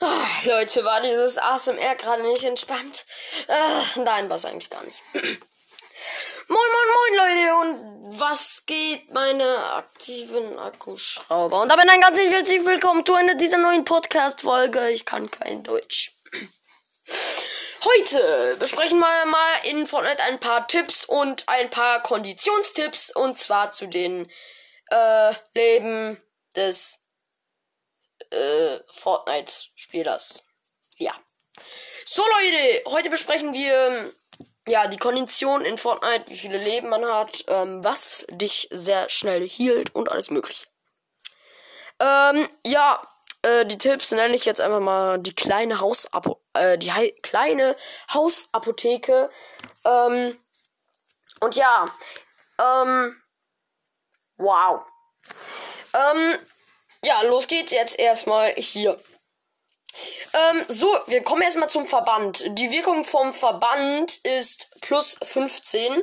Ah, Leute, war dieses ASMR gerade nicht entspannt? Äh, nein, war es eigentlich gar nicht. moin, moin, moin, Leute, und was geht, meine aktiven Akkuschrauber? Und damit ein ganz herzlich willkommen zu einer dieser neuen Podcast-Folge. Ich kann kein Deutsch. Heute besprechen wir mal in Fortnite ein paar Tipps und ein paar Konditionstipps und zwar zu den äh, Leben des äh, Fortnite-Spielers. Ja. So Leute, heute besprechen wir ja die Kondition in Fortnite, wie viele Leben man hat, ähm, was dich sehr schnell hielt und alles mögliche. Ähm, ja, äh, die Tipps nenne ich jetzt einfach mal die kleine Hausapo äh, die kleine Hausapotheke. Ähm, und ja, ähm, wow. Ähm, ja, los geht's jetzt erstmal hier. Ähm, so, wir kommen erstmal zum Verband. Die Wirkung vom Verband ist plus 15.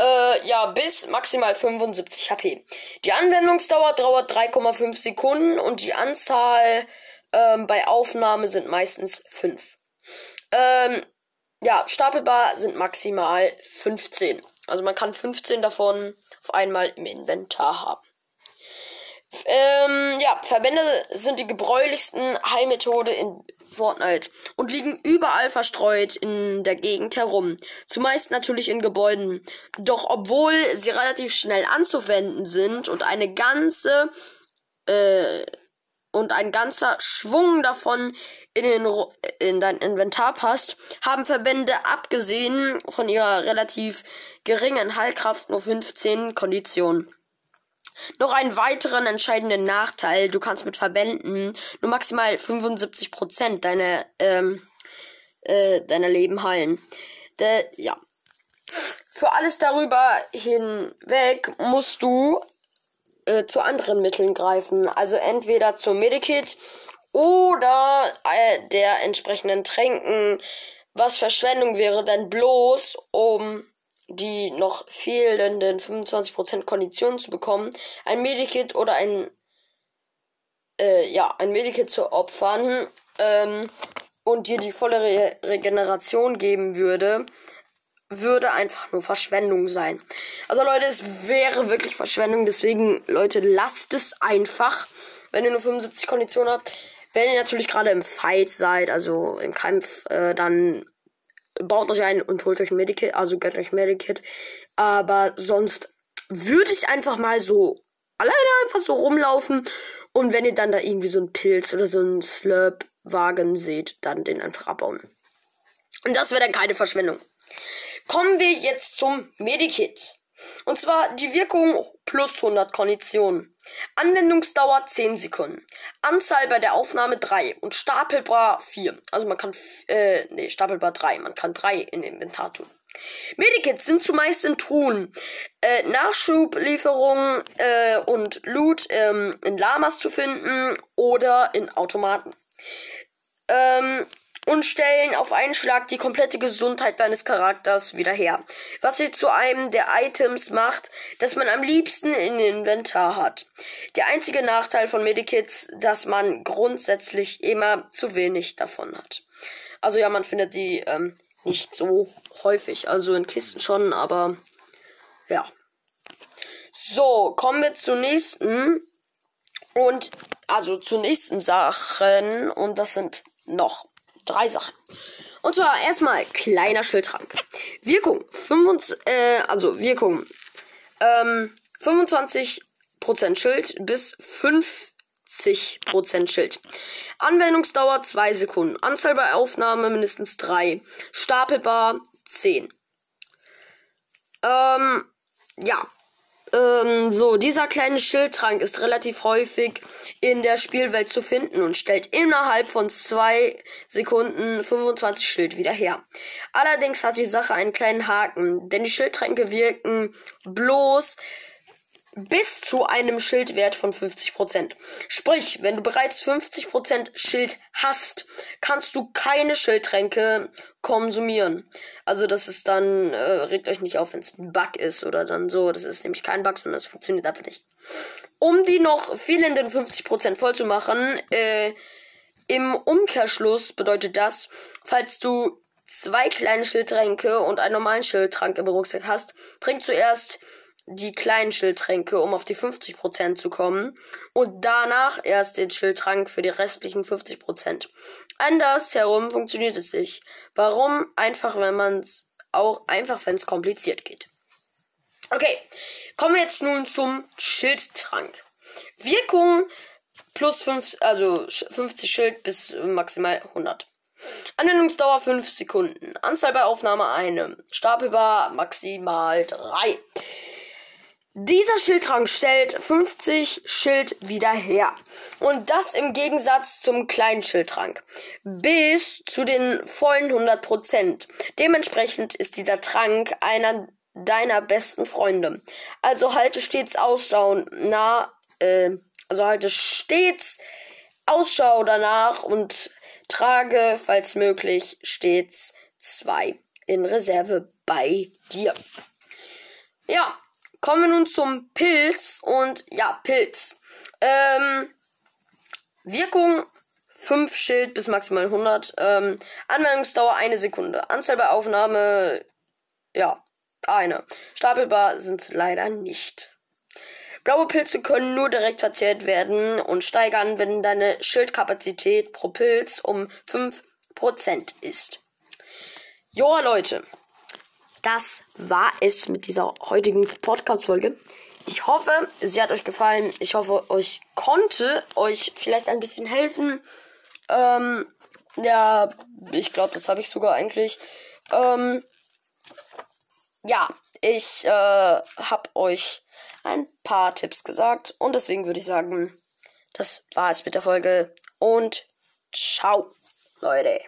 Äh, ja, bis maximal 75 HP. Die Anwendungsdauer dauert 3,5 Sekunden und die Anzahl ähm, bei Aufnahme sind meistens 5. Ähm, ja, stapelbar sind maximal 15. Also man kann 15 davon auf einmal im Inventar haben. Ähm, ja, Verbände sind die gebräulichsten Heilmethode in Fortnite und liegen überall verstreut in der Gegend herum. Zumeist natürlich in Gebäuden. Doch obwohl sie relativ schnell anzuwenden sind und eine ganze äh, und ein ganzer Schwung davon in, den, in dein Inventar passt, haben Verbände abgesehen von ihrer relativ geringen Heilkraft nur 15 Konditionen. Noch einen weiteren entscheidenden Nachteil, du kannst mit Verbänden nur maximal 75% deiner, ähm, äh, deiner Leben heilen. De, ja. Für alles darüber hinweg musst du äh, zu anderen Mitteln greifen. Also entweder zum Medikit oder äh, der entsprechenden Tränken, was Verschwendung wäre, denn bloß um die noch fehlenden 25% Konditionen zu bekommen, ein Medikit oder ein äh, ja, ein Medikit zu opfern ähm, und dir die volle Re Regeneration geben würde, würde einfach nur Verschwendung sein. Also Leute, es wäre wirklich Verschwendung, deswegen Leute, lasst es einfach, wenn ihr nur 75 Konditionen habt. Wenn ihr natürlich gerade im Fight seid, also im Kampf, äh, dann baut euch ein und holt euch ein Medikit, also gönnt euch ein Medikit. Aber sonst würde ich einfach mal so alleine einfach so rumlaufen. Und wenn ihr dann da irgendwie so einen Pilz oder so einen Slurp-Wagen seht, dann den einfach abbauen. Und das wäre dann keine Verschwendung. Kommen wir jetzt zum Medikit. Und zwar die Wirkung plus 100 Konditionen. Anwendungsdauer 10 Sekunden. Anzahl bei der Aufnahme 3 und stapelbar 4. Also man kann, äh, nee, stapelbar 3. Man kann 3 in Inventar tun. Medikits sind zumeist in Truhen, äh, Nachschublieferungen äh, und Loot ähm, in Lamas zu finden oder in Automaten. Und stellen auf einen Schlag die komplette Gesundheit deines Charakters wieder her. Was sie zu einem der Items macht, das man am liebsten in Inventar hat. Der einzige Nachteil von Medikits, dass man grundsätzlich immer zu wenig davon hat. Also ja, man findet sie ähm, nicht so häufig. Also in Kisten schon, aber ja. So, kommen wir zur nächsten. Und also zur nächsten Sachen. Und das sind noch drei Sachen. Und zwar erstmal kleiner Schildtrank. Wirkung 25, äh, also Wirkung ähm, 25% Schild bis 50% Schild. Anwendungsdauer 2 Sekunden. Anzahl bei Aufnahme mindestens 3. Stapelbar 10. Ähm, ja, ähm, so, dieser kleine Schildtrank ist relativ häufig in der Spielwelt zu finden und stellt innerhalb von zwei Sekunden 25 Schild wieder her. Allerdings hat die Sache einen kleinen Haken, denn die Schildtränke wirken bloß bis zu einem Schildwert von 50%. Sprich, wenn du bereits 50% Schild hast, kannst du keine Schildtränke konsumieren. Also das ist dann, äh, regt euch nicht auf, wenn es ein Bug ist oder dann so. Das ist nämlich kein Bug, sondern es funktioniert einfach nicht. Um die noch fehlenden 50% voll zu machen, äh, Im Umkehrschluss bedeutet das, falls du zwei kleine Schildtränke und einen normalen Schildtrank im Rucksack hast, trink zuerst die kleinen Schildtränke, um auf die 50% zu kommen. Und danach erst den Schildtrank für die restlichen 50%. Andersherum funktioniert es nicht. Warum? Einfach, wenn man es auch einfach, wenn es kompliziert geht. Okay, kommen wir jetzt nun zum Schildtrank. Wirkung plus 5, also 50 Schild bis maximal 100. Anwendungsdauer 5 Sekunden. Anzahl bei Aufnahme 1. Stapelbar maximal 3. Dieser Schildtrank stellt 50 Schild wieder her. Und das im Gegensatz zum kleinen Schildtrank. Bis zu den vollen 100%. Dementsprechend ist dieser Trank einer deiner besten Freunde. Also halte stets Ausschau nah, äh, also halte stets Ausschau danach und trage, falls möglich, stets zwei in Reserve bei dir. Ja, Kommen wir nun zum Pilz und ja, Pilz. Ähm, Wirkung 5 Schild bis maximal 100. Ähm, Anwendungsdauer eine Sekunde. Anzahl bei Aufnahme, ja, eine. Stapelbar sind leider nicht. Blaue Pilze können nur direkt verzehrt werden und steigern, wenn deine Schildkapazität pro Pilz um 5% ist. Joa, Leute das war es mit dieser heutigen Podcast-Folge. Ich hoffe, sie hat euch gefallen. Ich hoffe, euch konnte euch vielleicht ein bisschen helfen. Ähm, ja, ich glaube, das habe ich sogar eigentlich. Ähm, ja, ich äh, habe euch ein paar Tipps gesagt und deswegen würde ich sagen, das war es mit der Folge und ciao, Leute.